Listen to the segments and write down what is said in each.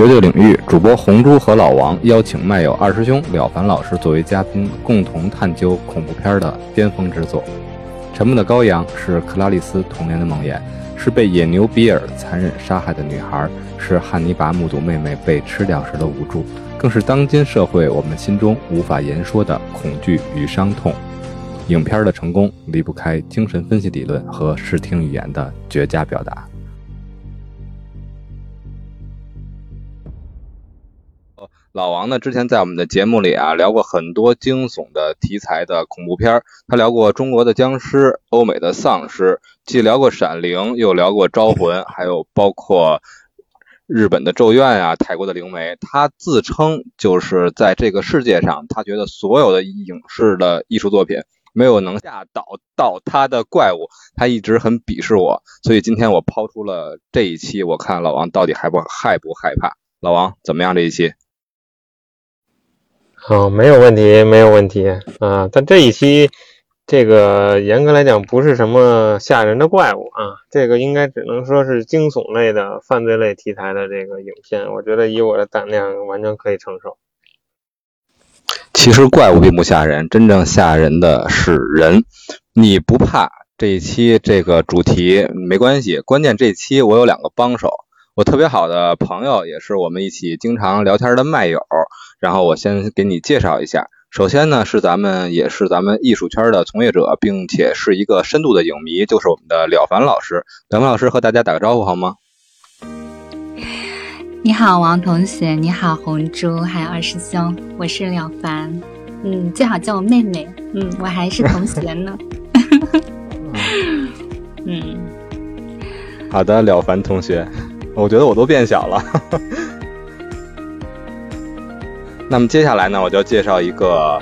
绝对领域主播红猪和老王邀请麦友二师兄了凡老师作为嘉宾，共同探究恐怖片的巅峰之作。《沉默的羔羊》是克拉丽丝童年的梦魇，是被野牛比尔残忍杀害的女孩，是汉尼拔目睹妹妹被吃掉时的无助，更是当今社会我们心中无法言说的恐惧与伤痛。影片的成功离不开精神分析理论和视听语言的绝佳表达。老王呢，之前在我们的节目里啊聊过很多惊悚的题材的恐怖片他聊过中国的僵尸、欧美的丧尸，既聊过《闪灵》，又聊过《招魂》，还有包括日本的《咒怨》啊，泰国的《灵媒》。他自称就是在这个世界上，他觉得所有的影视的艺术作品没有能吓倒到他的怪物，他一直很鄙视我。所以今天我抛出了这一期，我看老王到底害不害不害怕？老王怎么样？这一期？哦，没有问题，没有问题啊！但这一期，这个严格来讲不是什么吓人的怪物啊，这个应该只能说是惊悚类的犯罪类题材的这个影片。我觉得以我的胆量，完全可以承受。其实怪物并不吓人，真正吓人的是人。你不怕这一期这个主题没关系，关键这期我有两个帮手，我特别好的朋友，也是我们一起经常聊天的麦友。然后我先给你介绍一下，首先呢是咱们也是咱们艺术圈的从业者，并且是一个深度的影迷，就是我们的了凡老师。了凡老师和大家打个招呼好吗？你好，王同学，你好，红珠，还有二师兄，我是了凡，嗯，最好叫我妹妹，嗯，我还是同学呢。嗯，好的，了凡同学，我觉得我都变小了。那么接下来呢，我就介绍一个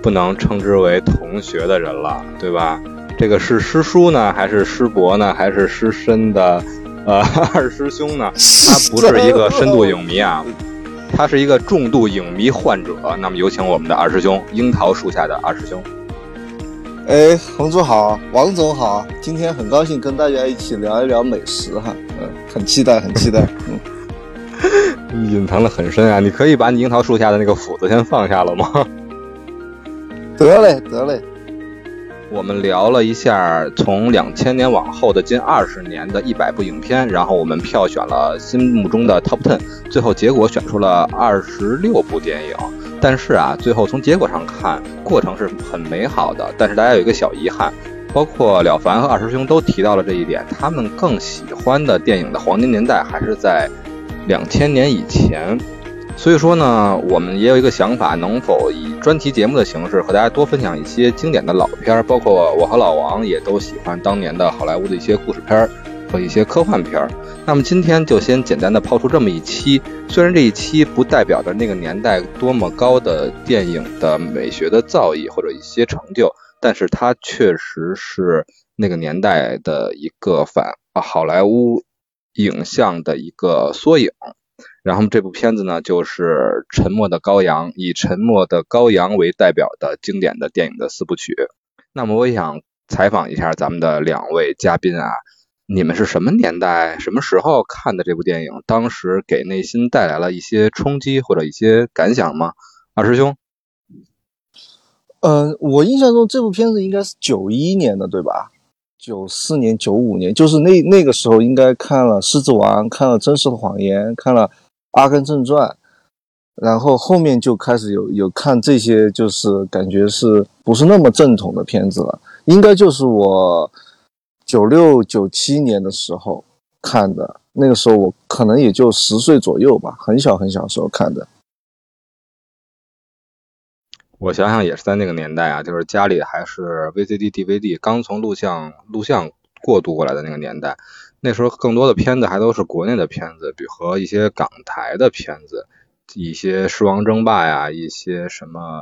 不能称之为同学的人了，对吧？这个是师叔呢，还是师伯呢，还是师深的呃 二师兄呢？他不是一个深度影迷啊，他是一个重度影迷患者。那么有请我们的二师兄，樱桃树下的二师兄。哎，红总好，王总好，今天很高兴跟大家一起聊一聊美食哈，嗯，很期待，很期待，嗯。隐藏的很深啊！你可以把你樱桃树下的那个斧子先放下了吗？得嘞，得嘞。我们聊了一下从两千年往后的近二十年的一百部影片，然后我们票选了心目中的 Top Ten，最后结果选出了二十六部电影。但是啊，最后从结果上看，过程是很美好的。但是大家有一个小遗憾，包括了凡和二师兄都提到了这一点，他们更喜欢的电影的黄金年代还是在。两千年以前，所以说呢，我们也有一个想法，能否以专题节目的形式和大家多分享一些经典的老片儿？包括我和老王也都喜欢当年的好莱坞的一些故事片儿和一些科幻片儿。那么今天就先简单的抛出这么一期，虽然这一期不代表着那个年代多么高的电影的美学的造诣或者一些成就，但是它确实是那个年代的一个反啊好莱坞。影像的一个缩影，然后这部片子呢就是《沉默的羔羊》，以《沉默的羔羊》为代表的经典的电影的四部曲。那么我也想采访一下咱们的两位嘉宾啊，你们是什么年代、什么时候看的这部电影？当时给内心带来了一些冲击或者一些感想吗？二师兄？嗯，我印象中这部片子应该是九一年的，对吧？九四年、九五年，就是那那个时候，应该看了《狮子王》，看了《真实的谎言》，看了《阿甘正传》，然后后面就开始有有看这些，就是感觉是不是那么正统的片子了？应该就是我九六、九七年的时候看的，那个时候我可能也就十岁左右吧，很小很小时候看的。我想想也是在那个年代啊，就是家里还是 VCD、DVD 刚从录像录像过渡过来的那个年代。那时候更多的片子还都是国内的片子，比如和一些港台的片子，一些《狮王争霸》呀，一些什么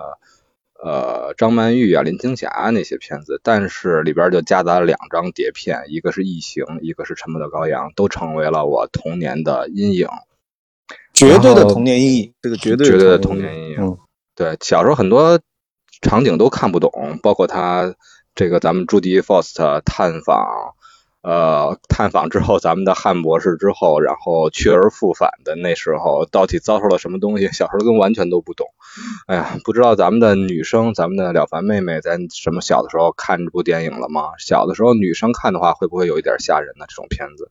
呃张曼玉啊、林青霞那些片子。但是里边就夹杂了两张碟片，一个是《异形》，一个是《沉默的羔羊》，都成为了我童年的阴影，绝对的童年阴影。这个绝对绝对的童年阴影。对，小时候很多场景都看不懂，包括他这个咱们朱迪·福斯特探访，呃，探访之后咱们的汉博士之后，然后去而复返的那时候，到底遭受了什么东西？小时候跟完全都不懂。哎呀，不知道咱们的女生，咱们的了凡妹妹，在什么小的时候看这部电影了吗？小的时候女生看的话，会不会有一点吓人呢？这种片子？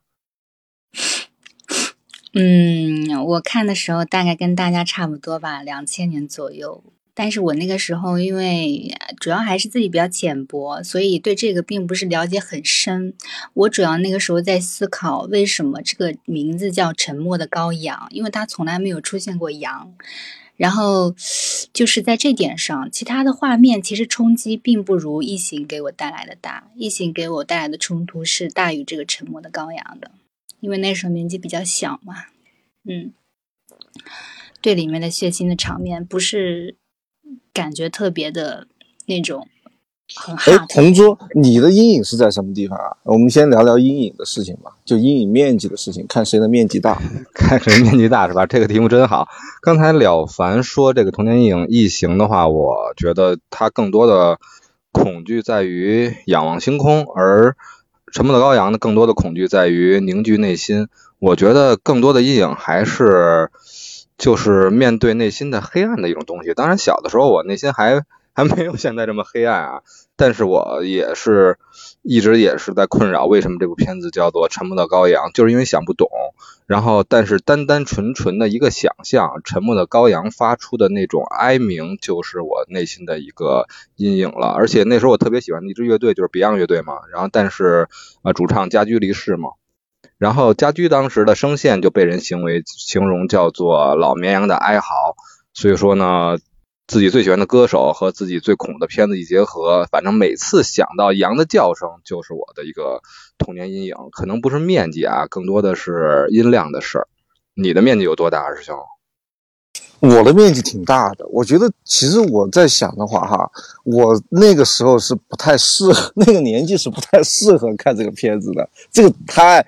嗯，我看的时候大概跟大家差不多吧，两千年左右。但是我那个时候，因为主要还是自己比较浅薄，所以对这个并不是了解很深。我主要那个时候在思考，为什么这个名字叫《沉默的羔羊》，因为它从来没有出现过羊。然后就是在这点上，其他的画面其实冲击并不如《异形》给我带来的大，《异形》给我带来的冲突是大于这个《沉默的羔羊》的，因为那时候年纪比较小嘛。嗯，对里面的血腥的场面不是。感觉特别的那种很哎，同桌，你的阴影是在什么地方啊？我们先聊聊阴影的事情吧，就阴影面积的事情，看谁的面积大，看谁面积大是吧？这个题目真好。刚才了凡说这个童年阴影异形的话，我觉得他更多的恐惧在于仰望星空，而沉默的羔羊呢，更多的恐惧在于凝聚内心。我觉得更多的阴影还是。就是面对内心的黑暗的一种东西。当然，小的时候我内心还还没有现在这么黑暗啊。但是我也是一直也是在困扰，为什么这部片子叫做《沉默的羔羊》？就是因为想不懂。然后，但是单单纯纯的一个想象，沉默的羔羊发出的那种哀鸣，就是我内心的一个阴影了。而且那时候我特别喜欢一支乐队就是 Beyond 乐队嘛。然后，但是呃，主唱家驹离世嘛。然后家驹当时的声线就被人形为形容叫做老绵羊的哀嚎，所以说呢，自己最喜欢的歌手和自己最恐的片子一结合，反正每次想到羊的叫声，就是我的一个童年阴影。可能不是面积啊，更多的是音量的事儿。你的面积有多大，师兄？我的面积挺大的。我觉得其实我在想的话，哈，我那个时候是不太适合，那个年纪是不太适合看这个片子的。这个太。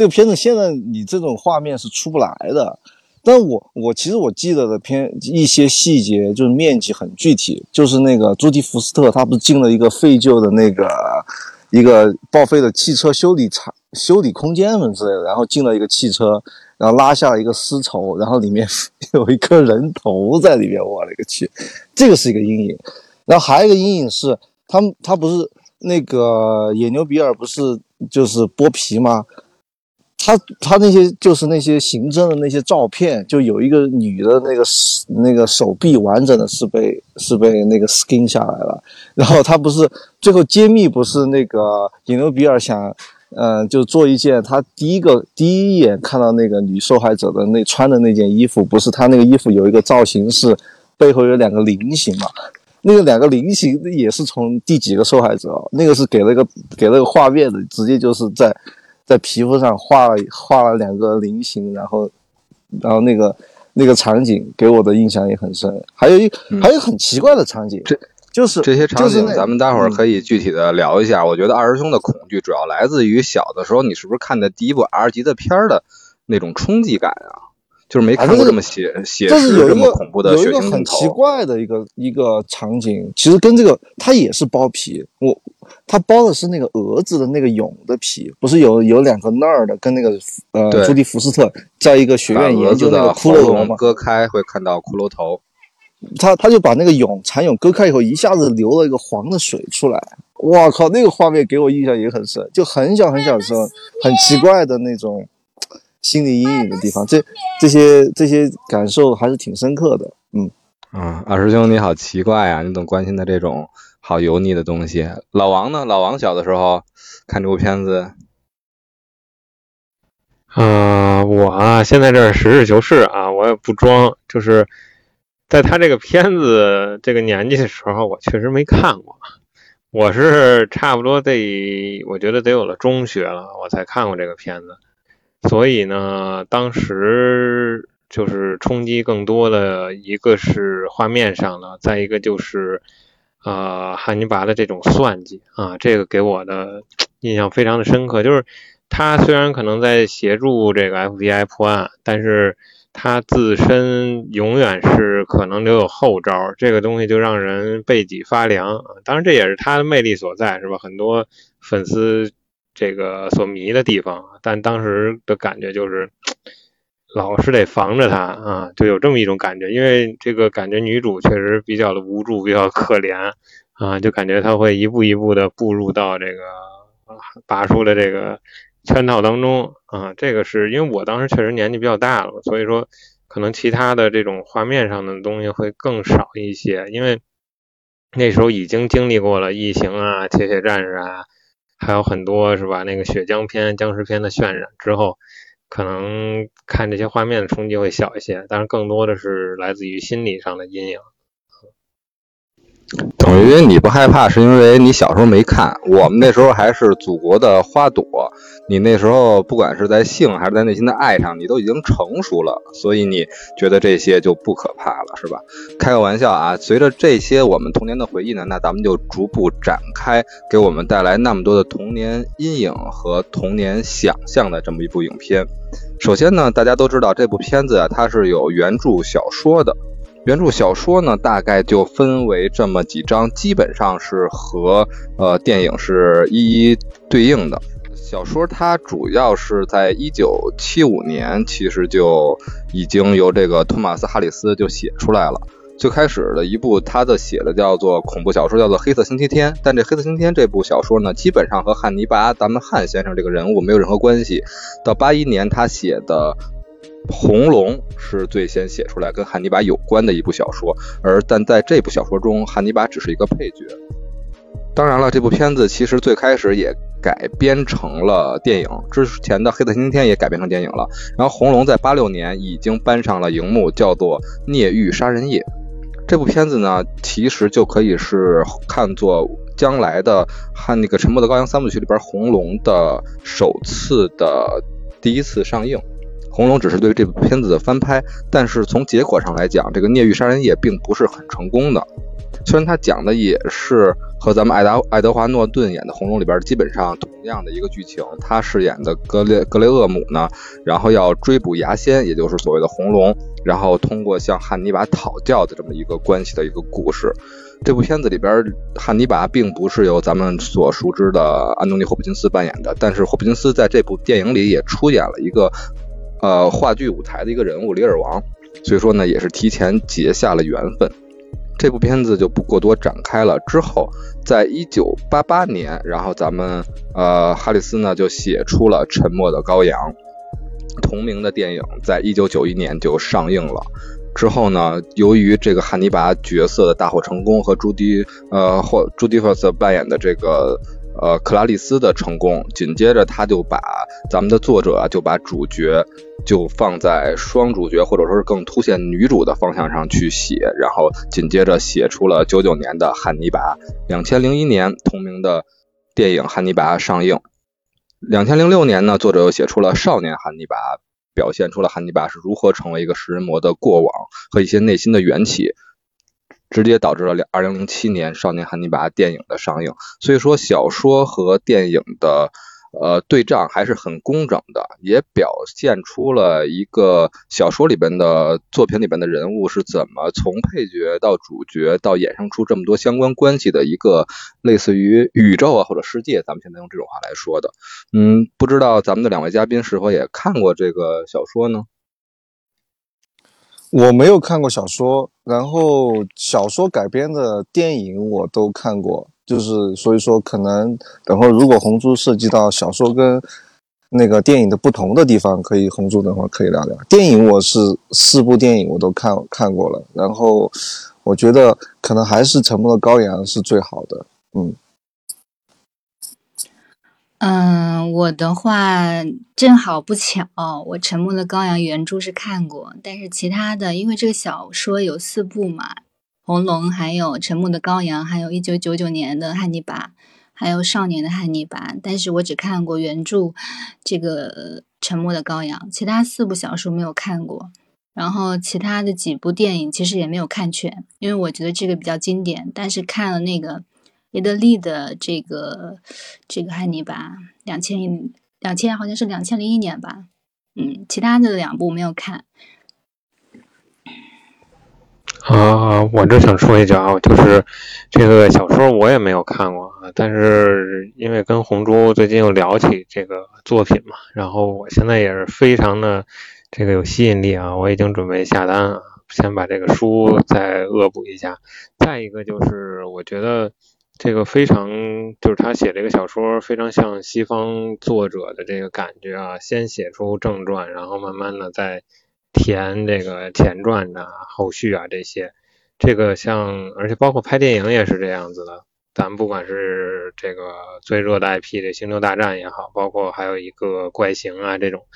这个片子现在你这种画面是出不来的，但我我其实我记得的片一些细节就是面积很具体，就是那个朱迪福斯特他不是进了一个废旧的那个一个报废的汽车修理厂修理空间什么之类的，然后进了一个汽车，然后拉下了一个丝绸，然后里面 有一颗人头在里面，我勒个去，这个是一个阴影。然后还有一个阴影是他们他不是那个野牛比尔不是就是剥皮吗？他他那些就是那些刑侦的那些照片，就有一个女的那个那个手臂完整的是被是被那个 skin 下来了，然后他不是最后揭秘不是那个引流比尔想，嗯，就做一件他第一个第一眼看到那个女受害者的那穿的那件衣服，不是他那个衣服有一个造型是背后有两个菱形嘛？那个两个菱形也是从第几个受害者？那个是给了个给了个画面的，直接就是在。在皮肤上画了画了两个菱形，然后，然后那个那个场景给我的印象也很深。还有一还有很奇怪的场景，这就是这些场景，咱们待会儿可以具体的聊一下。我觉得二师兄的恐惧主要来自于小的时候，你是不是看的第一部 R 级的片儿的那种冲击感啊？就是没看过这么写写实、这么恐怖的血腥很奇怪的一个一个场景，其实跟这个它也是包皮，我它包的是那个蛾子的那个蛹的皮，不是有有两个那儿的，跟那个呃朱迪福斯特在一个学院研究那个骷髅头嘛，割开会看到骷髅头，他他就把那个蛹蚕蛹割开以后，一下子流了一个黄的水出来，哇靠，那个画面给我印象也很深，就很小很小的时候，很奇怪的那种。心理阴影的地方，这这些这些感受还是挺深刻的。嗯，啊，二师兄你好奇怪啊，你总关心的这种好油腻的东西。老王呢？老王小的时候看这部片子，啊，我啊，现在这实事求是啊，我也不装，就是在他这个片子这个年纪的时候，我确实没看过。我是差不多得，我觉得得有了中学了，我才看过这个片子。所以呢，当时就是冲击更多的一个是画面上的，再一个就是，呃，汉尼拔的这种算计啊，这个给我的印象非常的深刻。就是他虽然可能在协助这个 FBI 破案，但是他自身永远是可能留有后招，这个东西就让人背脊发凉。当然，这也是他的魅力所在，是吧？很多粉丝。这个所迷的地方，但当时的感觉就是 老是得防着他啊，就有这么一种感觉，因为这个感觉女主确实比较的无助，比较可怜啊，就感觉她会一步一步的步入到这个拔叔的这个圈套当中啊，这个是因为我当时确实年纪比较大了，所以说可能其他的这种画面上的东西会更少一些，因为那时候已经经历过了异形啊、铁血战士啊。还有很多是吧？那个血浆片、僵尸片的渲染之后，可能看这些画面的冲击会小一些，但是更多的是来自于心理上的阴影。等于你不害怕，是因为你小时候没看。我们那时候还是祖国的花朵，你那时候不管是在性还是在内心的爱上，你都已经成熟了，所以你觉得这些就不可怕了，是吧？开个玩笑啊！随着这些我们童年的回忆呢，那咱们就逐步展开，给我们带来那么多的童年阴影和童年想象的这么一部影片。首先呢，大家都知道这部片子啊，它是有原著小说的。原著小说呢，大概就分为这么几章，基本上是和呃电影是一一对应的。小说它主要是在一九七五年，其实就已经由这个托马斯·哈里斯就写出来了。最开始的一部他的写的叫做恐怖小说，叫做《黑色星期天》。但这《黑色星期天》这部小说呢，基本上和汉尼拔咱们汉先生这个人物没有任何关系。到八一年他写的。红龙是最先写出来跟汉尼拔有关的一部小说，而但在这部小说中，汉尼拔只是一个配角。当然了，这部片子其实最开始也改编成了电影，之前的《黑色星期天》也改编成电影了。然后红龙在八六年已经搬上了荧幕，叫做《孽狱杀人夜》。这部片子呢，其实就可以是看作将来的汉那个《沉默的羔羊》三部曲里边红龙的首次的第一次上映。红龙只是对这部片子的翻拍，但是从结果上来讲，这个《孽狱杀人夜》并不是很成功的。虽然他讲的也是和咱们爱达爱德华诺顿演的《红龙》里边基本上同样的一个剧情，他饰演的格雷格雷厄姆呢，然后要追捕牙仙，也就是所谓的红龙，然后通过向汉尼拔讨教的这么一个关系的一个故事。这部片子里边，汉尼拔并不是由咱们所熟知的安东尼霍普金斯扮演的，但是霍普金斯在这部电影里也出演了一个。呃，话剧舞台的一个人物里尔王，所以说呢，也是提前结下了缘分。这部片子就不过多展开了。之后，在一九八八年，然后咱们呃哈里斯呢就写出了《沉默的羔羊》同名的电影，在一九九一年就上映了。之后呢，由于这个汉尼拔角色的大获成功和朱迪呃或朱迪福斯扮演的这个。呃，克拉丽丝的成功，紧接着他就把咱们的作者啊，就把主角就放在双主角或者说是更凸显女主的方向上去写，然后紧接着写出了九九年的《汉尼拔》，两千零一年同名的电影《汉尼拔》上映，两千零六年呢，作者又写出了《少年汉尼拔》，表现出了汉尼拔是如何成为一个食人魔的过往和一些内心的缘起。直接导致了两二零零七年《少年汉尼拔》电影的上映，所以说小说和电影的呃对仗还是很工整的，也表现出了一个小说里边的作品里边的人物是怎么从配角到主角到衍生出这么多相关关系的一个类似于宇宙啊或者世界，咱们现在用这种话来说的。嗯，不知道咱们的两位嘉宾是否也看过这个小说呢？我没有看过小说，然后小说改编的电影我都看过，就是所以说可能等会如果红珠涉及到小说跟那个电影的不同的地方，可以红珠等会可以聊聊。电影我是四部电影我都看看过了，然后我觉得可能还是《沉默的羔羊》是最好的，嗯。嗯，我的话正好不巧，我《沉默的羔羊》原著是看过，但是其他的，因为这个小说有四部嘛，《红龙》还有《沉默的羔羊》，还有一九九九年的《汉尼拔》，还有《少年的汉尼拔》，但是我只看过原著这个《沉默的羔羊》，其他四部小说没有看过，然后其他的几部电影其实也没有看全，因为我觉得这个比较经典，但是看了那个。耶德利的这个这个汉尼拔，两千两千好像是两千零一年吧，嗯，其他的两部没有看。啊，我这想说一句啊，就是这个小说我也没有看过啊，但是因为跟红珠最近又聊起这个作品嘛，然后我现在也是非常的这个有吸引力啊，我已经准备下单啊，先把这个书再恶补一下。再一个就是我觉得这个非常，就是他写这个小说非常像西方作者的这个感觉啊，先写出正传，然后慢慢的再。填这个前传啊、后续啊这些，这个像，而且包括拍电影也是这样子的。咱不管是这个最热的 IP 这星球大战也好，包括还有一个怪形啊这种，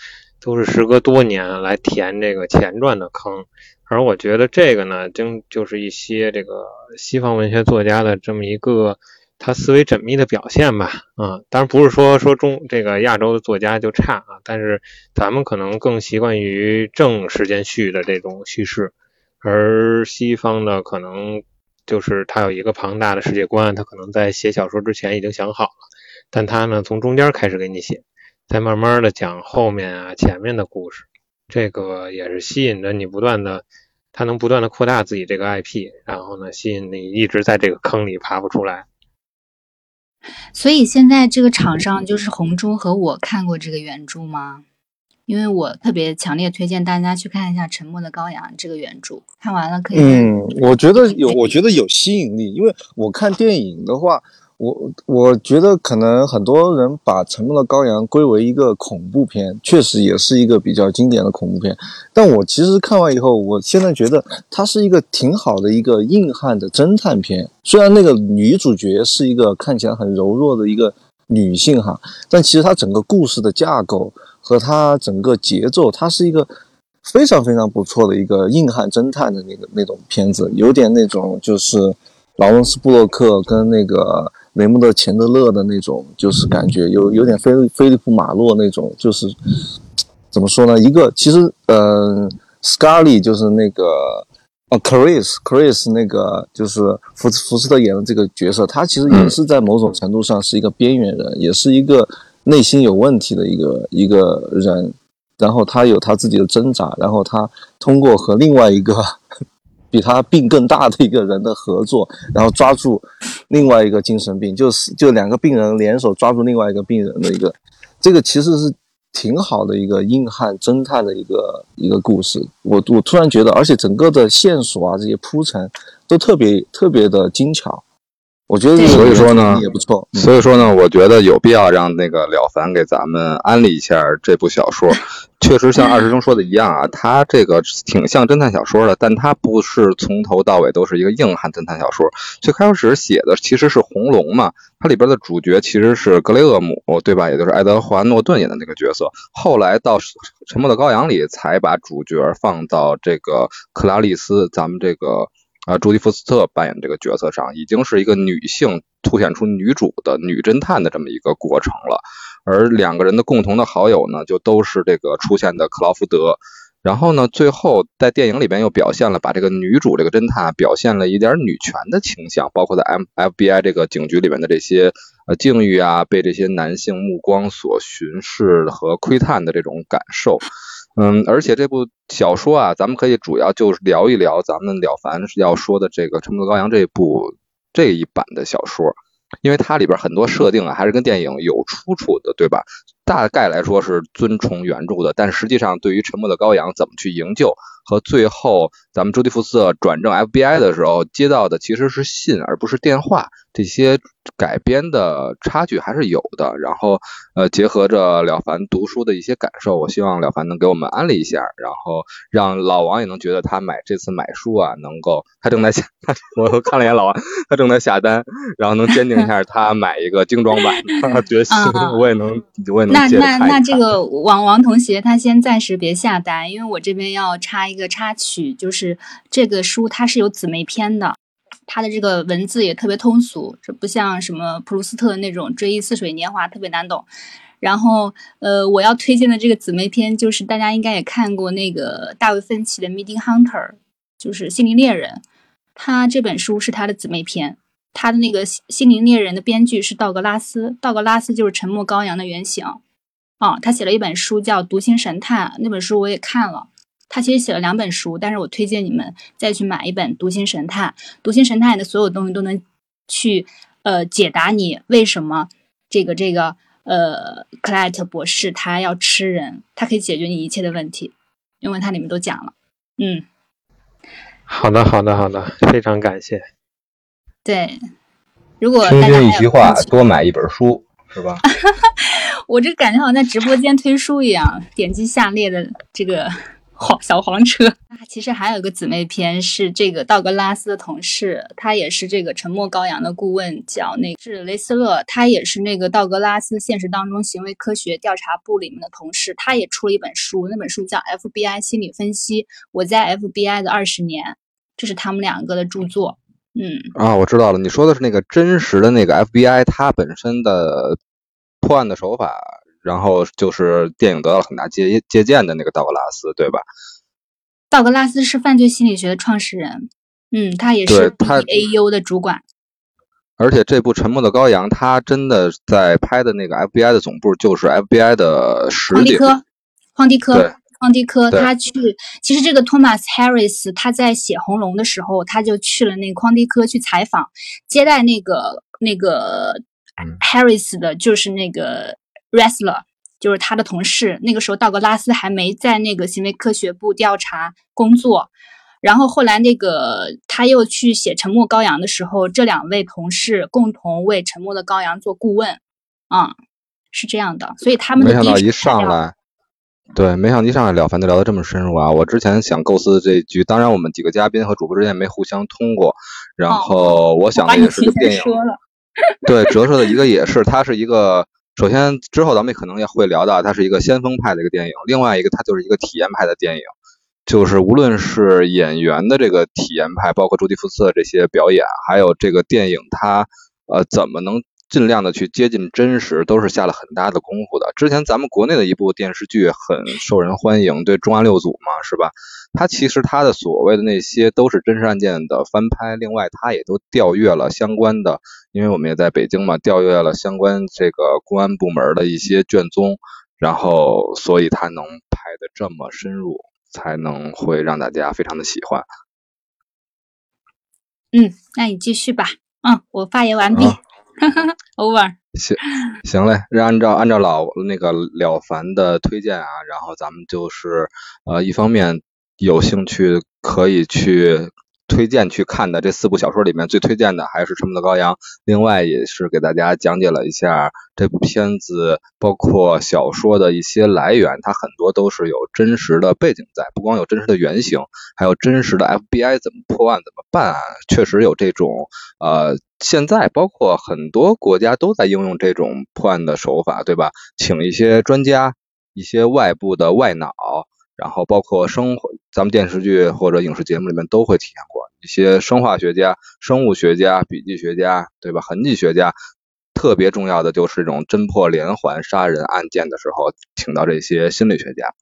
都是时隔多年来填这个前传的坑。而我觉得这个呢，就就是一些这个西方文学作家的这么一个。他思维缜密的表现吧，啊，当然不是说说中这个亚洲的作家就差啊，但是咱们可能更习惯于正时间序的这种叙事，而西方的可能就是他有一个庞大的世界观，他可能在写小说之前已经想好了，但他呢从中间开始给你写，再慢慢的讲后面啊前面的故事，这个也是吸引着你不断的，它能不断的扩大自己这个 IP，然后呢吸引你一直在这个坑里爬不出来。所以现在这个场上就是红猪和我看过这个原著吗？因为我特别强烈推荐大家去看一下《沉默的羔羊》这个原著，看完了可以。嗯，我觉得有，我觉得有吸引力，因为我看电影的话。我我觉得可能很多人把《沉默的羔羊》归为一个恐怖片，确实也是一个比较经典的恐怖片。但我其实看完以后，我现在觉得它是一个挺好的一个硬汉的侦探片。虽然那个女主角是一个看起来很柔弱的一个女性哈，但其实它整个故事的架构和它整个节奏，它是一个非常非常不错的一个硬汉侦探的那个那种片子，有点那种就是劳伦斯布洛克跟那个。雷蒙德·钱德勒的那种，就是感觉有有点菲菲利普·马洛那种，就是怎么说呢？一个其实，嗯，Scarly 就是那个，哦，Chris，Chris 那个就是福福斯特演的这个角色，他其实也是在某种程度上是一个边缘人，也是一个内心有问题的一个一个人，然后他有他自己的挣扎，然后他通过和另外一个。比他病更大的一个人的合作，然后抓住另外一个精神病，就是就两个病人联手抓住另外一个病人的一个，这个其实是挺好的一个硬汉侦探的一个一个故事。我我突然觉得，而且整个的线索啊这些铺陈都特别特别的精巧。我觉得所以说呢也不错。所以说呢，我觉得有必要让那个了凡给咱们安利一下这部小说。确实像二师兄说的一样啊，他这个挺像侦探小说的，但他不是从头到尾都是一个硬汉侦探小说。最开始写的其实是红龙嘛，它里边的主角其实是格雷厄姆，对吧？也就是爱德华诺顿演的那个角色。后来到《沉默的羔羊》里才把主角放到这个克拉丽丝，咱们这个。啊，朱迪福斯特扮演这个角色上，已经是一个女性凸显出女主的女侦探的这么一个过程了。而两个人的共同的好友呢，就都是这个出现的克劳福德。然后呢，最后在电影里边又表现了，把这个女主这个侦探表现了一点女权的倾向，包括在 M FBI 这个警局里面的这些呃境遇啊，被这些男性目光所巡视和窥探的这种感受。嗯，而且这部小说啊，咱们可以主要就是聊一聊咱们了凡要说的这个《沉默的羔羊》这部这一版的小说，因为它里边很多设定啊，还是跟电影有出处的，对吧？大概来说是遵从原著的，但实际上对于《沉默的羔羊》怎么去营救，和最后咱们朱迪福斯特转正 FBI 的时候接到的其实是信而不是电话，这些。改编的差距还是有的，然后呃，结合着了凡读书的一些感受，我希望了凡能给我们安利一下，然后让老王也能觉得他买这次买书啊，能够他正在下，我看了一眼老王，他正在下单，然后能坚定一下他买一个精装版决心，我也能我也能那那那这个王王同学他先暂时别下单，因为我这边要插一一个插曲，就是这个书它是有姊妹篇的。它的这个文字也特别通俗，这不像什么普鲁斯特那种《追忆似水年华》特别难懂。然后，呃，我要推荐的这个姊妹篇，就是大家应该也看过那个大卫芬奇的《Meeting Hunter》，就是《心灵猎人》。他这本书是他的姊妹篇。他的那个《心灵猎人》的编剧是道格拉斯，道格拉斯就是《沉默羔羊》的原型。啊，他写了一本书叫《读心神探》，那本书我也看了。他其实写了两本书，但是我推荐你们再去买一本《读心神探》。《读心神探》的所有东西都能去呃解答你为什么这个这个呃克莱特博士他要吃人，他可以解决你一切的问题，因为它里面都讲了。嗯，好的，好的，好的，非常感谢。对，如果听君一席话，多买一本书，是吧？我这感觉好像在直播间推书一样，点击下列的这个黄小黄车。啊其实还有一个姊妹篇是这个道格拉斯的同事，他也是这个沉默羔羊的顾问，叫那个是雷斯勒，他也是那个道格拉斯现实当中行为科学调查部里面的同事，他也出了一本书，那本书叫《FBI 心理分析：我在 FBI 的二十年》，这是他们两个的著作。嗯，啊，我知道了，你说的是那个真实的那个 FBI 它本身的破案的手法，然后就是电影得到了很大借借鉴的那个道格拉斯，对吧？道格拉斯是犯罪心理学的创始人，嗯，他也是对他 BAU 的主管。而且这部《沉默的羔羊》，他真的在拍的那个 FBI 的总部就是 FBI 的实景，荒迪科，荒迪科对，荒迪科，对他去，其实这个托马斯·哈里斯他在写《红龙》的时候，他就去了那个荒迪科去采访，接待那个那个嗯 Harris 的，就是那个 wrestler，就是他的同事。那个时候道格拉斯还没在那个行为科学部调查工作。然后后来那个他又去写《沉默羔羊》的时候，这两位同事共同为《沉默的羔羊》做顾问，啊、是这样的，所以他们的没想到一上来，对，没想到一上来聊，反正聊得这么深入啊！我之前想构思这局，当然我们几个嘉宾和主播之间没互相通过，然哦后我想的也是个电影，对，折射的一个也是，它是一个，首先之后咱们可能也会聊到，它是一个先锋派的一个电影，另外一个它就是一个体验派的电影，就是无论是演员的这个体验派，包括朱迪福斯的这些表演，还有这个电影它呃怎么能尽量的去接近真实，都是下了很大的功夫的。之前咱们国内的一部电视剧很受人欢迎，对《重案六组》嘛，是吧？它其实他的所谓的那些都是真实案件的翻拍，另外他也都调阅了相关的，因为我们也在北京嘛，调阅了相关这个公安部门的一些卷宗，然后所以他能拍的这么深入，才能会让大家非常的喜欢。嗯，那你继续吧。嗯，我发言完毕。啊 Over。行行嘞，按照按照老那个了凡的推荐啊，然后咱们就是呃，一方面有兴趣可以去推荐去看的这四部小说里面最推荐的还是《沉默的羔羊》，另外也是给大家讲解了一下这部片子，包括小说的一些来源，它很多都是有真实的背景在，不光有真实的原型，还有真实的 FBI 怎么破案、怎么办案，确实有这种呃，现在包括很多国家都在应用这种破案的手法，对吧？请一些专家、一些外部的外脑，然后包括生活，咱们电视剧或者影视节目里面都会体现过一些生化学家、生物学家、笔记学家，对吧？痕迹学家。特别重要的就是这种侦破连环杀人案件的时候，请到这些心理学家，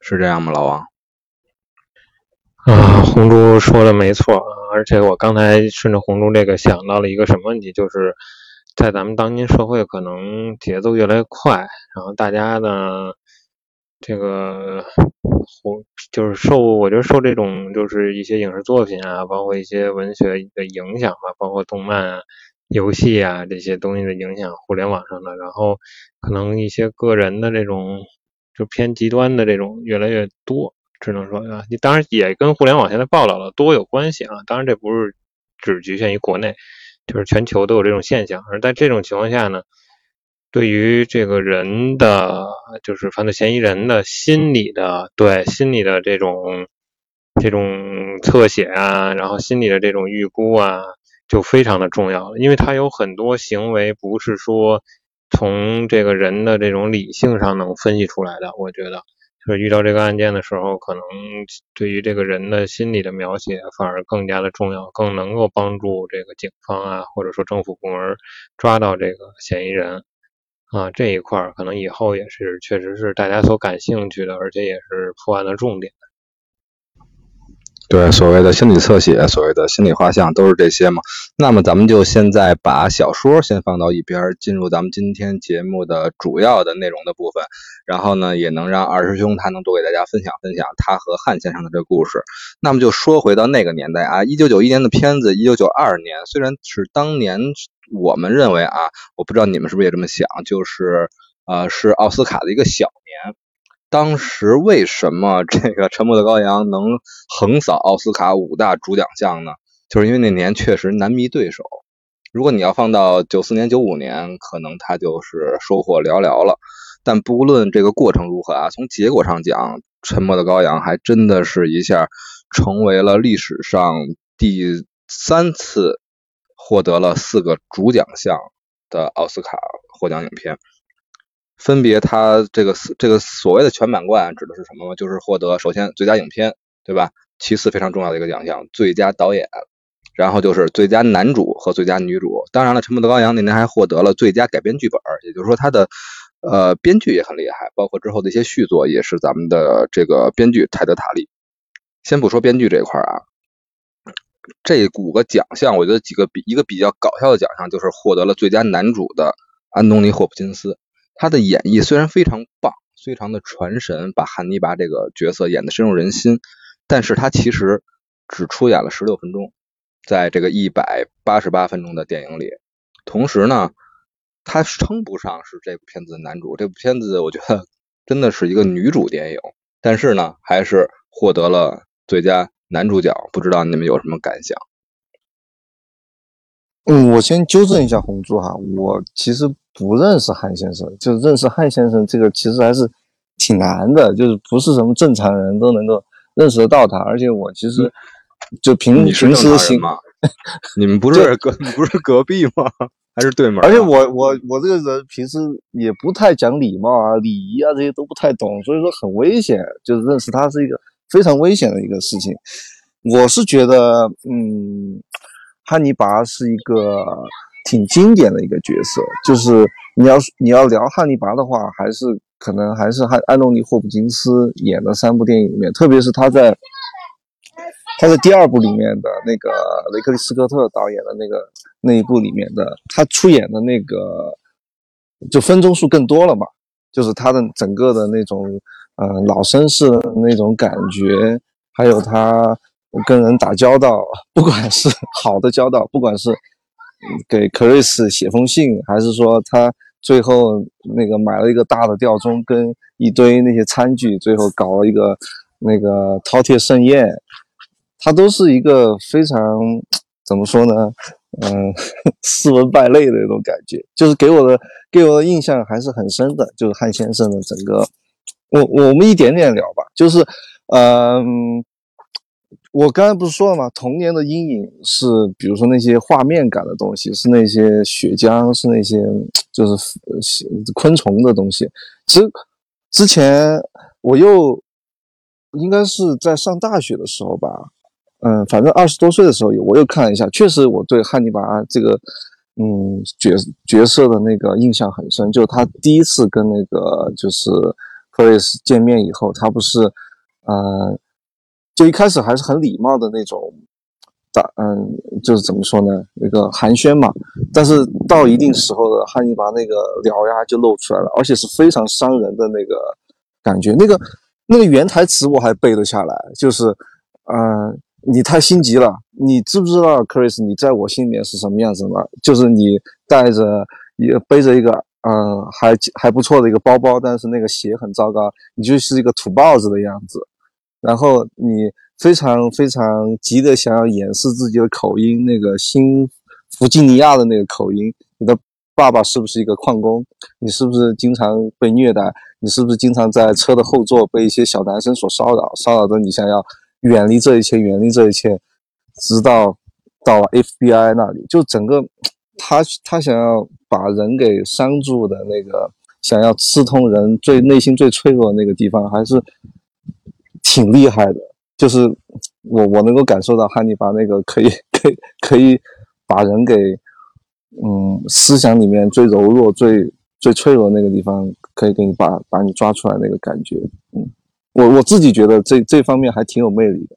是这样吗，老王？啊，红珠说的没错啊，而且我刚才顺着红珠这个想到了一个什么问题，就是在咱们当今社会，可能节奏越来越快，然后大家呢，这个红就是受，我觉得受这种就是一些影视作品啊，包括一些文学的影响吧，包括动漫啊、游戏啊这些东西的影响，互联网上的，然后可能一些个人的这种就偏极端的这种越来越多。只能说啊，你当然也跟互联网现在报道的多有关系啊。当然，这不是只局限于国内，就是全球都有这种现象。而在这种情况下呢，对于这个人的，就是犯罪嫌疑人的心理的，对心理的这种这种侧写啊，然后心理的这种预估啊，就非常的重要。因为他有很多行为不是说从这个人的这种理性上能分析出来的，我觉得。就是遇到这个案件的时候，可能对于这个人的心理的描写反而更加的重要，更能够帮助这个警方啊，或者说政府部门抓到这个嫌疑人啊这一块儿，可能以后也是确实是大家所感兴趣的，而且也是破案的重点。对，所谓的心理侧写，所谓的心理画像，都是这些嘛。那么咱们就现在把小说先放到一边，进入咱们今天节目的主要的内容的部分。然后呢，也能让二师兄他能多给大家分享分享他和汉先生的这故事。那么就说回到那个年代啊，一九九一年的片子，一九九二年，虽然是当年我们认为啊，我不知道你们是不是也这么想，就是呃是奥斯卡的一个小年。当时为什么这个《沉默的羔羊》能横扫奥斯卡五大主奖项呢？就是因为那年确实难觅对手。如果你要放到九四年、九五年，可能他就是收获寥寥了。但不论这个过程如何啊，从结果上讲，《沉默的羔羊》还真的是一下成为了历史上第三次获得了四个主奖项的奥斯卡获奖影片。分别，他这个这个所谓的全满贯指的是什么呢？就是获得首先最佳影片，对吧？其次非常重要的一个奖项，最佳导演，然后就是最佳男主和最佳女主。当然了，《沉默的羔羊》那年还获得了最佳改编剧本，也就是说他的呃编剧也很厉害，包括之后的一些续作也是咱们的这个编剧泰德塔利。先不说编剧这一块啊，这五个奖项，我觉得几个比一个比较搞笑的奖项就是获得了最佳男主的安东尼霍普金斯。他的演绎虽然非常棒，非常的传神，把汉尼拔这个角色演得深入人心，但是他其实只出演了十六分钟，在这个一百八十八分钟的电影里，同时呢，他称不上是这部片子的男主。这部片子我觉得真的是一个女主电影，但是呢，还是获得了最佳男主角。不知道你们有什么感想？嗯，我先纠正一下红珠哈，我其实。不认识汉先生，就是认识汉先生这个其实还是挺难的，就是不是什么正常人都能够认识得到他。而且我其实就平平时行，你们不是隔不是隔壁吗？还是对门？而且我我我这个人平时也不太讲礼貌啊、礼仪啊这些都不太懂，所以说很危险。就是认识他是一个非常危险的一个事情。我是觉得，嗯，汉尼拔是一个。挺经典的一个角色，就是你要你要聊汉尼拔的话，还是可能还是汉安东尼霍普金斯演的三部电影里面，特别是他在他在第二部里面的那个雷克利斯科特导演的那个那一部里面的，他出演的那个就分钟数更多了嘛，就是他的整个的那种呃老绅士的那种感觉，还有他跟人打交道，不管是好的交道，不管是。给克瑞斯写封信，还是说他最后那个买了一个大的吊钟，跟一堆那些餐具，最后搞了一个那个饕餮盛宴，他都是一个非常怎么说呢？嗯，斯文败类的那种感觉，就是给我的给我的印象还是很深的。就是汉先生的整个，我我们一点点聊吧，就是嗯。我刚才不是说了吗？童年的阴影是，比如说那些画面感的东西，是那些血浆，是那些就是昆虫的东西。其实之前我又应该是在上大学的时候吧，嗯，反正二十多岁的时候，我又看了一下，确实我对汉尼拔这个嗯角角色的那个印象很深。就他第一次跟那个就是克瑞斯见面以后，他不是嗯。就一开始还是很礼貌的那种，打嗯，就是怎么说呢，那个寒暄嘛。但是到一定时候的汉尼拔那个獠牙就露出来了，而且是非常伤人的那个感觉。那个那个原台词我还背得下来，就是，嗯，你太心急了，你知不知道，Chris，你在我心里面是什么样子吗？就是你带着也背着一个嗯还还不错的一个包包，但是那个鞋很糟糕，你就是一个土包子的样子。然后你非常非常急的想要掩饰自己的口音，那个新弗吉尼亚的那个口音。你的爸爸是不是一个矿工？你是不是经常被虐待？你是不是经常在车的后座被一些小男生所骚扰？骚扰的你想要远离这一切，远离这一切，直到到了 FBI 那里，就整个他他想要把人给伤住的那个，想要刺痛人最内心最脆弱的那个地方，还是。挺厉害的，就是我我能够感受到汉尼拔那个可以可以可以把人给嗯思想里面最柔弱最最脆弱那个地方可以给你把把你抓出来那个感觉，嗯，我我自己觉得这这方面还挺有魅力的，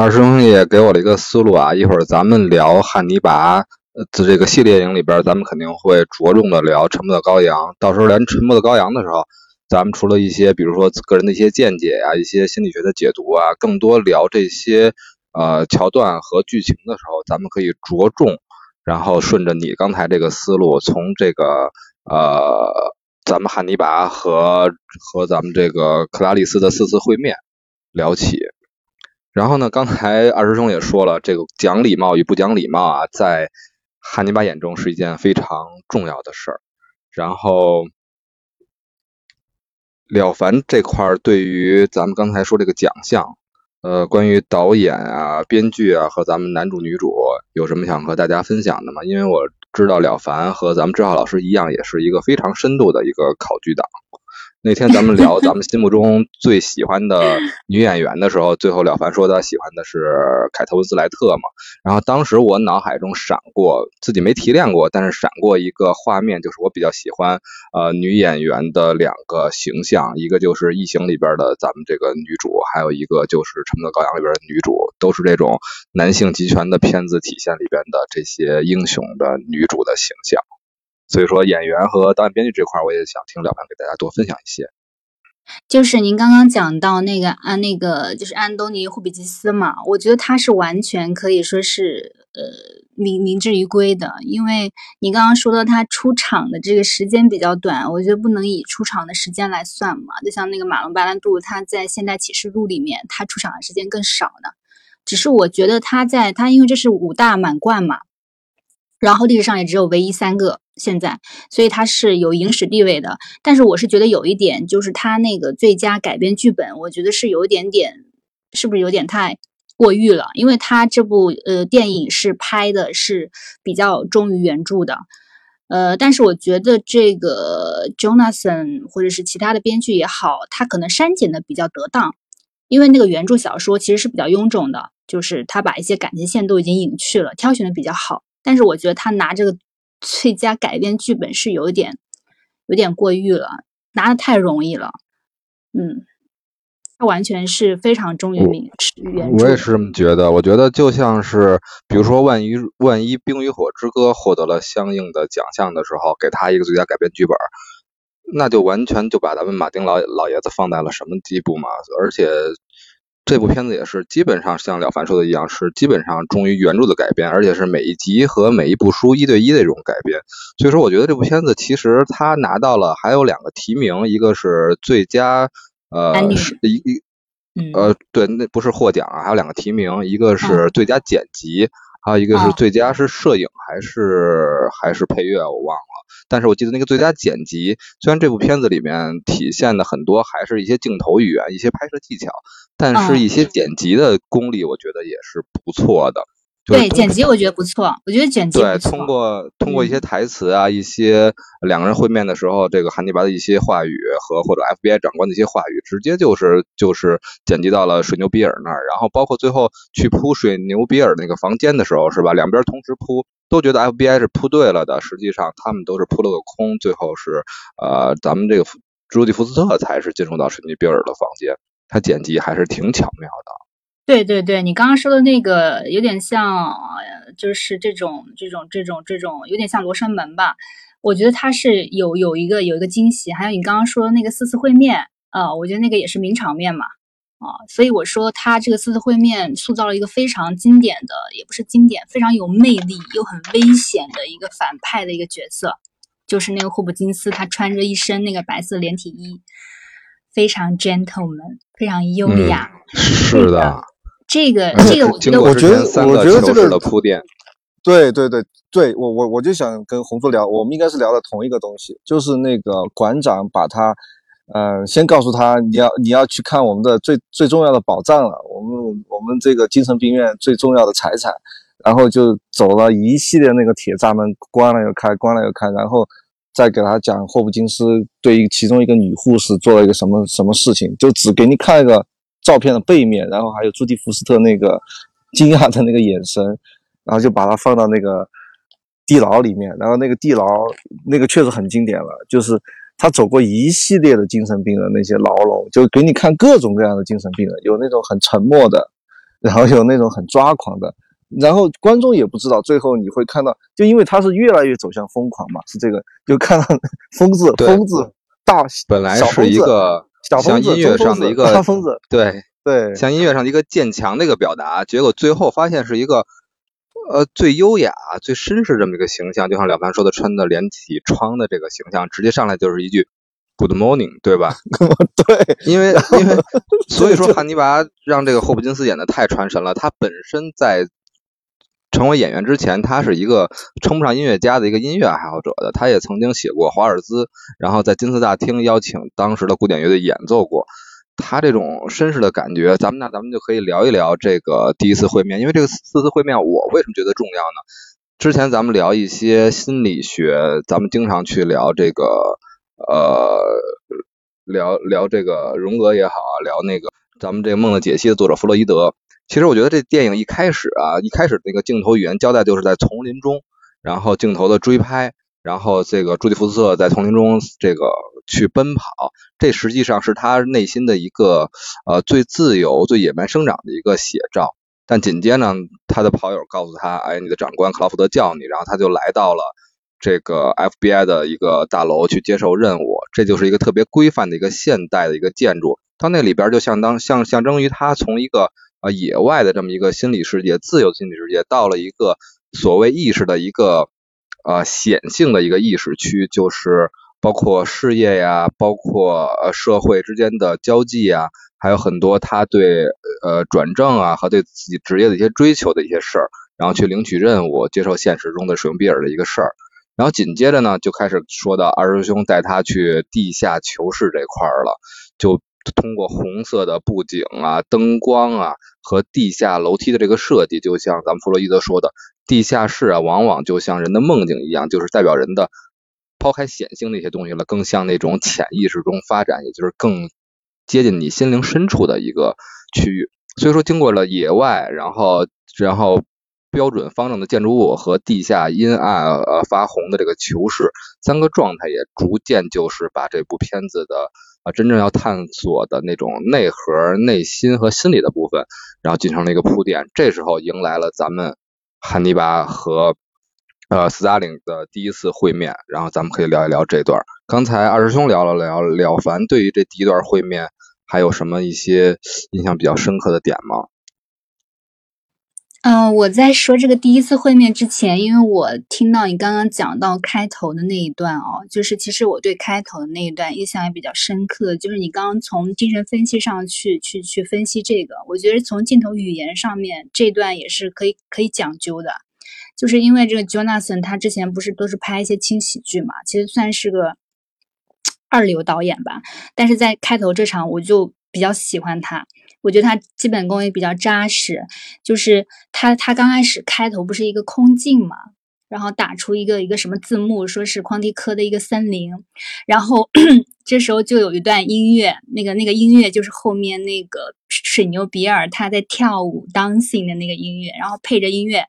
二师兄也给我了一个思路啊，一会儿咱们聊汉尼拔呃这个系列影里边，咱们肯定会着重的聊《沉默的羔羊》。到时候聊《沉默的羔羊》的时候，咱们除了一些比如说个人的一些见解啊，一些心理学的解读啊，更多聊这些呃桥段和剧情的时候，咱们可以着重，然后顺着你刚才这个思路，从这个呃咱们汉尼拔和和咱们这个克拉丽丝的四次会面聊起。然后呢，刚才二师兄也说了，这个讲礼貌与不讲礼貌啊，在汉尼拔眼中是一件非常重要的事儿。然后，了凡这块儿对于咱们刚才说这个奖项，呃，关于导演啊、编剧啊和咱们男主女主有什么想和大家分享的吗？因为我知道了凡和咱们志浩老师一样，也是一个非常深度的一个考据党。那天咱们聊咱们心目中最喜欢的女演员的时候，最后了凡说他喜欢的是凯特温斯莱特嘛。然后当时我脑海中闪过，自己没提炼过，但是闪过一个画面，就是我比较喜欢呃女演员的两个形象，一个就是《异形》里边的咱们这个女主，还有一个就是《沉默的羔羊》里边的女主，都是这种男性集权的片子体现里边的这些英雄的女主的形象。所以说，演员和导演、编剧这块，我也想听廖凡给大家多分享一些。就是您刚刚讲到那个啊，那个就是安东尼·霍比吉斯嘛，我觉得他是完全可以说是呃名名至于归的，因为你刚刚说到他出场的这个时间比较短，我觉得不能以出场的时间来算嘛。就像那个马龙·白兰度，他在《现代启示录》里面，他出场的时间更少呢。只是我觉得他在他因为这是五大满贯嘛。然后历史上也只有唯一三个现在，所以它是有影史地位的。但是我是觉得有一点，就是他那个最佳改编剧本，我觉得是有一点点，是不是有点太过誉了？因为他这部呃电影是拍的是比较忠于原著的，呃，但是我觉得这个 Jonathan 或者是其他的编剧也好，他可能删减的比较得当，因为那个原著小说其实是比较臃肿的，就是他把一些感情线都已经隐去了，挑选的比较好。但是我觉得他拿这个最佳改编剧本是有点有点过誉了，拿的太容易了。嗯，他完全是非常忠于名原著。我也是这么觉得。我觉得就像是，比如说，万一万一《冰与火之歌》获得了相应的奖项的时候，给他一个最佳改编剧本，那就完全就把咱们马丁老老爷子放在了什么地步嘛？而且。这部片子也是基本上像了凡说的一样，是基本上忠于原著的改编，而且是每一集和每一部书一对一的这种改编。所以说，我觉得这部片子其实他拿到了还有两个提名，一个是最佳呃是一一呃对，那不是获奖啊，还有两个提名，一个是最佳剪辑，还有一个是最佳是摄影还是还是配乐，我忘了。但是我记得那个最佳剪辑，虽然这部片子里面体现的很多还是一些镜头语言、一些拍摄技巧，但是一些剪辑的功力，我觉得也是不错的。对，剪辑我觉得不错，我觉得剪辑对，通过通过一些台词啊，一些两个人会面的时候，这个汉尼拔的一些话语和或者 FBI 长官的一些话语，直接就是就是剪辑到了水牛比尔那儿，然后包括最后去铺水牛比尔那个房间的时候，是吧？两边同时铺。都觉得 FBI 是铺对了的，实际上他们都是扑了个空。最后是，呃，咱们这个朱迪福斯特才是进入到史密比尔的房间，他剪辑还是挺巧妙的。对对对，你刚刚说的那个有点像，就是这种这种这种这种，有点像罗生门吧？我觉得他是有有一个有一个惊喜，还有你刚刚说的那个四次会面啊，我觉得那个也是名场面嘛。啊，所以我说他这个四次会面塑造了一个非常经典的，也不是经典，非常有魅力又很危险的一个反派的一个角色，就是那个霍普金斯，他穿着一身那个白色连体衣，非常 gentleman，非常优雅。是的，这个这个，我觉得我觉得我觉得这个的铺垫，对对对对，我我我就想跟红夫聊，我们应该是聊的同一个东西，就是那个馆长把他。嗯，先告诉他你要你要去看我们的最最重要的宝藏了，我们我们这个精神病院最重要的财产，然后就走了一系列那个铁栅门，关了又开，关了又开，然后再给他讲霍普金斯对于其中一个女护士做了一个什么什么事情，就只给你看一个照片的背面，然后还有朱迪福斯特那个惊讶的那个眼神，然后就把它放到那个地牢里面，然后那个地牢那个确实很经典了，就是。他走过一系列的精神病人那些牢笼，就给你看各种各样的精神病人，有那种很沉默的，然后有那种很抓狂的，然后观众也不知道，最后你会看到，就因为他是越来越走向疯狂嘛，是这个，就看到疯子，疯子大，本来是一个 小，像音乐上的一个大疯子，对，对，像音乐上的一个渐强的一个表达，结果最后发现是一个呃最优雅、最绅士这么一个形象，就像了凡说的，穿的连体窗的这个形象，直接上来就是一句 Good morning，对吧？对，因为因为所以说汉尼拔让这个霍普金斯演的太传神了，他本身在。成为演员之前，他是一个称不上音乐家的一个音乐爱好者的。他也曾经写过华尔兹，然后在金色大厅邀请当时的古典乐队演奏过。他这种绅士的感觉，咱们那咱们就可以聊一聊这个第一次会面，因为这个四次会面，我为什么觉得重要呢？之前咱们聊一些心理学，咱们经常去聊这个呃，聊聊这个荣格也好，聊那个咱们这个《梦的解析》的作者弗洛伊德。其实我觉得这电影一开始啊，一开始那个镜头语言交代就是在丛林中，然后镜头的追拍，然后这个朱迪福斯特在丛林中这个去奔跑，这实际上是他内心的一个呃最自由、最野蛮生长的一个写照。但紧接着，他的跑友告诉他：“哎，你的长官克劳福德叫你。”然后他就来到了这个 FBI 的一个大楼去接受任务。这就是一个特别规范的一个现代的一个建筑。到那里边就相当像象征于他从一个啊，野外的这么一个心理世界，自由心理世界，到了一个所谓意识的一个呃显性的一个意识区，就是包括事业呀，包括呃社会之间的交际呀，还有很多他对呃转正啊和对自己职业的一些追求的一些事儿，然后去领取任务，接受现实中的使用比尔的一个事儿。然后紧接着呢，就开始说到二师兄带他去地下囚室这块儿了，就。通过红色的布景啊、灯光啊和地下楼梯的这个设计，就像咱们弗洛伊德说的，地下室啊，往往就像人的梦境一样，就是代表人的抛开显性那些东西了，更像那种潜意识中发展，也就是更接近你心灵深处的一个区域。所以说，经过了野外，然后然后标准方正的建筑物和地下阴暗呃发红的这个囚室三个状态，也逐渐就是把这部片子的。啊，真正要探索的那种内核、内心和心理的部分，然后进行了一个铺垫。这时候迎来了咱们汉尼拔和呃斯大林的第一次会面，然后咱们可以聊一聊这段。刚才二师兄聊了聊，了凡对于这第一段会面还有什么一些印象比较深刻的点吗？嗯，我在说这个第一次会面之前，因为我听到你刚刚讲到开头的那一段哦，就是其实我对开头的那一段印象也比较深刻，就是你刚刚从精神分析上去去去分析这个，我觉得从镜头语言上面这段也是可以可以讲究的，就是因为这个 Jonathan 他之前不是都是拍一些轻喜剧嘛，其实算是个二流导演吧，但是在开头这场我就比较喜欢他。我觉得他基本功也比较扎实，就是他他刚开始开头不是一个空镜嘛，然后打出一个一个什么字幕，说是匡迪科的一个森林，然后 这时候就有一段音乐，那个那个音乐就是后面那个水牛比尔他在跳舞 dancing 的那个音乐，然后配着音乐。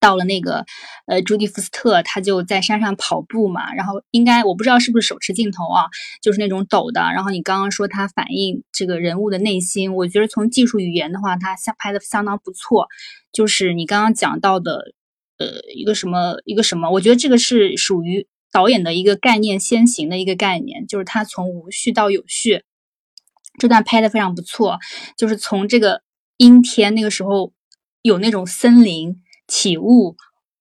到了那个，呃，朱迪福斯特，他就在山上跑步嘛，然后应该我不知道是不是手持镜头啊，就是那种抖的。然后你刚刚说他反映这个人物的内心，我觉得从技术语言的话，他相拍的相当不错。就是你刚刚讲到的，呃，一个什么一个什么，我觉得这个是属于导演的一个概念先行的一个概念，就是他从无序到有序，这段拍的非常不错。就是从这个阴天那个时候有那种森林。起雾，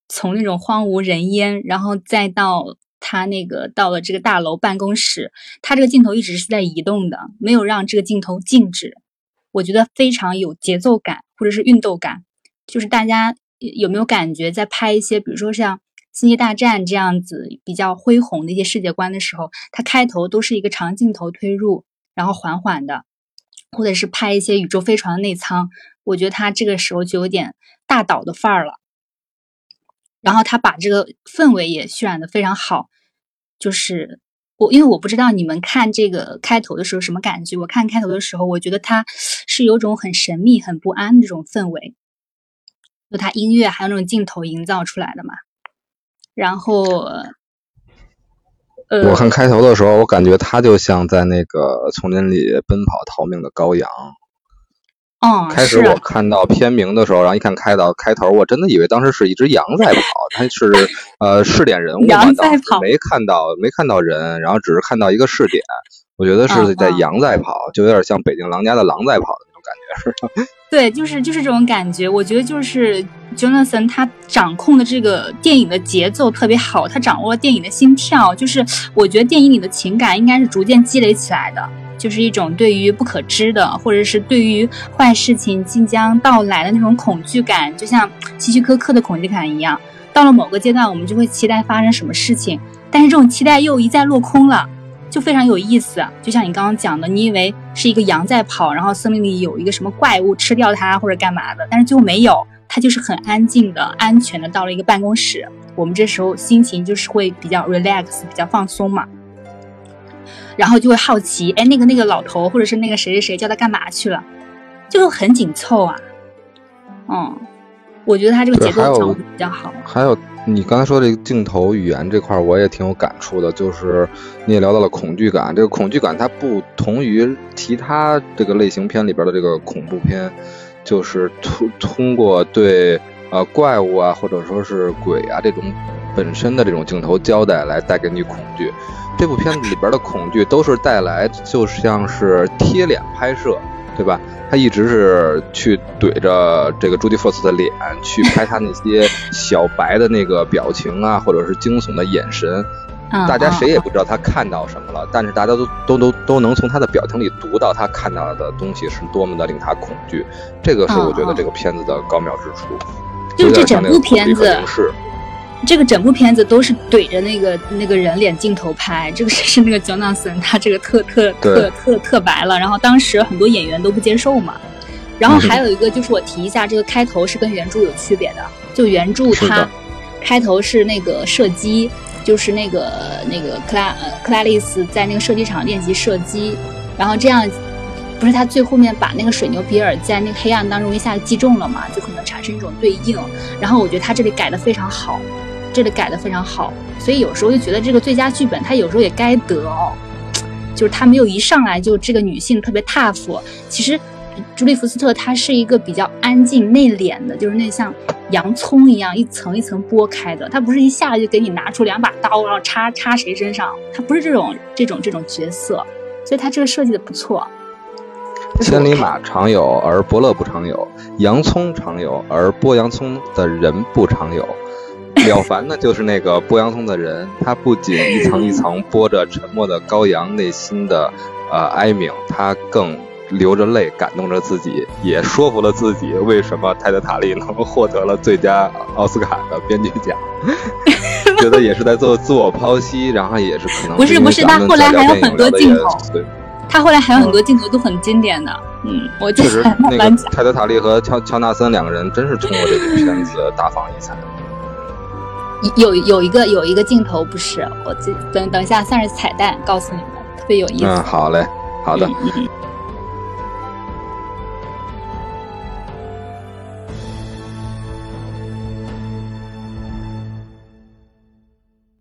从那种荒无人烟，然后再到他那个到了这个大楼办公室，他这个镜头一直是在移动的，没有让这个镜头静止，我觉得非常有节奏感或者是运动感。就是大家有没有感觉，在拍一些比如说像《星际大战》这样子比较恢宏的一些世界观的时候，它开头都是一个长镜头推入，然后缓缓的，或者是拍一些宇宙飞船的内舱，我觉得他这个时候就有点。大导的范儿了，然后他把这个氛围也渲染的非常好。就是我，因为我不知道你们看这个开头的时候什么感觉。我看开头的时候，我觉得他是有种很神秘、很不安的这种氛围，就他音乐还有那种镜头营造出来的嘛。然后，呃，我看开头的时候，我感觉他就像在那个丛林里奔跑逃命的羔羊。哦，开始我看到片名的时候，然后一看开到开头，我真的以为当时是一只羊在跑，它是呃试点人物嘛，羊在跑，没看到没看到人，然后只是看到一个试点，我觉得是在羊在跑，就有点像北京狼家的狼在跑的那种感觉，是吧？对，就是就是这种感觉。我觉得就是 Jonathan 他掌控的这个电影的节奏特别好，他掌握了电影的心跳，就是我觉得电影里的情感应该是逐渐积累起来的。就是一种对于不可知的，或者是对于坏事情即将到来的那种恐惧感，就像希区柯克的恐惧感一样。到了某个阶段，我们就会期待发生什么事情，但是这种期待又一再落空了，就非常有意思。就像你刚刚讲的，你以为是一个羊在跑，然后森林里有一个什么怪物吃掉它或者干嘛的，但是最后没有，它就是很安静的、安全的到了一个办公室。我们这时候心情就是会比较 relax，比较放松嘛。然后就会好奇，哎，那个那个老头，或者是那个谁谁谁叫他干嘛去了，就很紧凑啊。嗯，我觉得他这个节奏掌握比较好。还有你刚才说这个镜头语言这块，我也挺有感触的。就是你也聊到了恐惧感，这个恐惧感它不同于其他这个类型片里边的这个恐怖片，就是通通过对呃怪物啊或者说是鬼啊这种本身的这种镜头交代来带给你恐惧。这部片子里边的恐惧都是带来，就像是贴脸拍摄，对吧？他一直是去怼着这个朱迪福斯的脸去拍他那些小白的那个表情啊，或者是惊悚的眼神。大家谁也不知道他看到什么了，但是大家都都都都能从他的表情里读到他看到的东西是多么的令他恐惧。这个是我觉得这个片子的高妙之处。就这整部片子。这个整部片子都是怼着那个那个人脸镜头拍，这个是是那个 Jonathan 他这个特特 特特特白了，然后当时很多演员都不接受嘛。然后还有一个就是我提一下，这个开头是跟原著有区别的，就原著它开头是那个射击，就是那个那个克拉克拉丽丝在那个射击场练习射击，然后这样不是他最后面把那个水牛比尔在那个黑暗当中一下击中了嘛，就可能产生一种对应。然后我觉得他这里改的非常好。这里改的非常好，所以有时候就觉得这个最佳剧本，它有时候也该得哦。就是他没有一上来就这个女性特别 tough。其实朱莉福斯特她是一个比较安静内敛的，就是那像洋葱一样一层一层剥开的。她不是一下来就给你拿出两把刀，然后插插谁身上。她不是这种这种这种角色，所以她这个设计的不错。千里马常有，而伯乐不常有；洋葱常有，而剥洋葱的人不常有。了凡呢，就是那个剥洋葱的人，他不仅一层一层剥着沉默的羔羊内心的呃哀鸣，他更流着泪感动着自己，也说服了自己为什么泰德塔利能获得了最佳奥斯卡的编剧奖，觉得也是在做自我剖析，然后也是可能不是不是，他后来还有很多镜头，对，他后来还有很多镜头都很经典的，嗯，我确实那个泰德塔利和乔乔纳森两个人真是通过这部片子大放异彩。有有一个有一个镜头不是我等等一下算是彩蛋告诉你们特别有意思。嗯，好嘞，好的。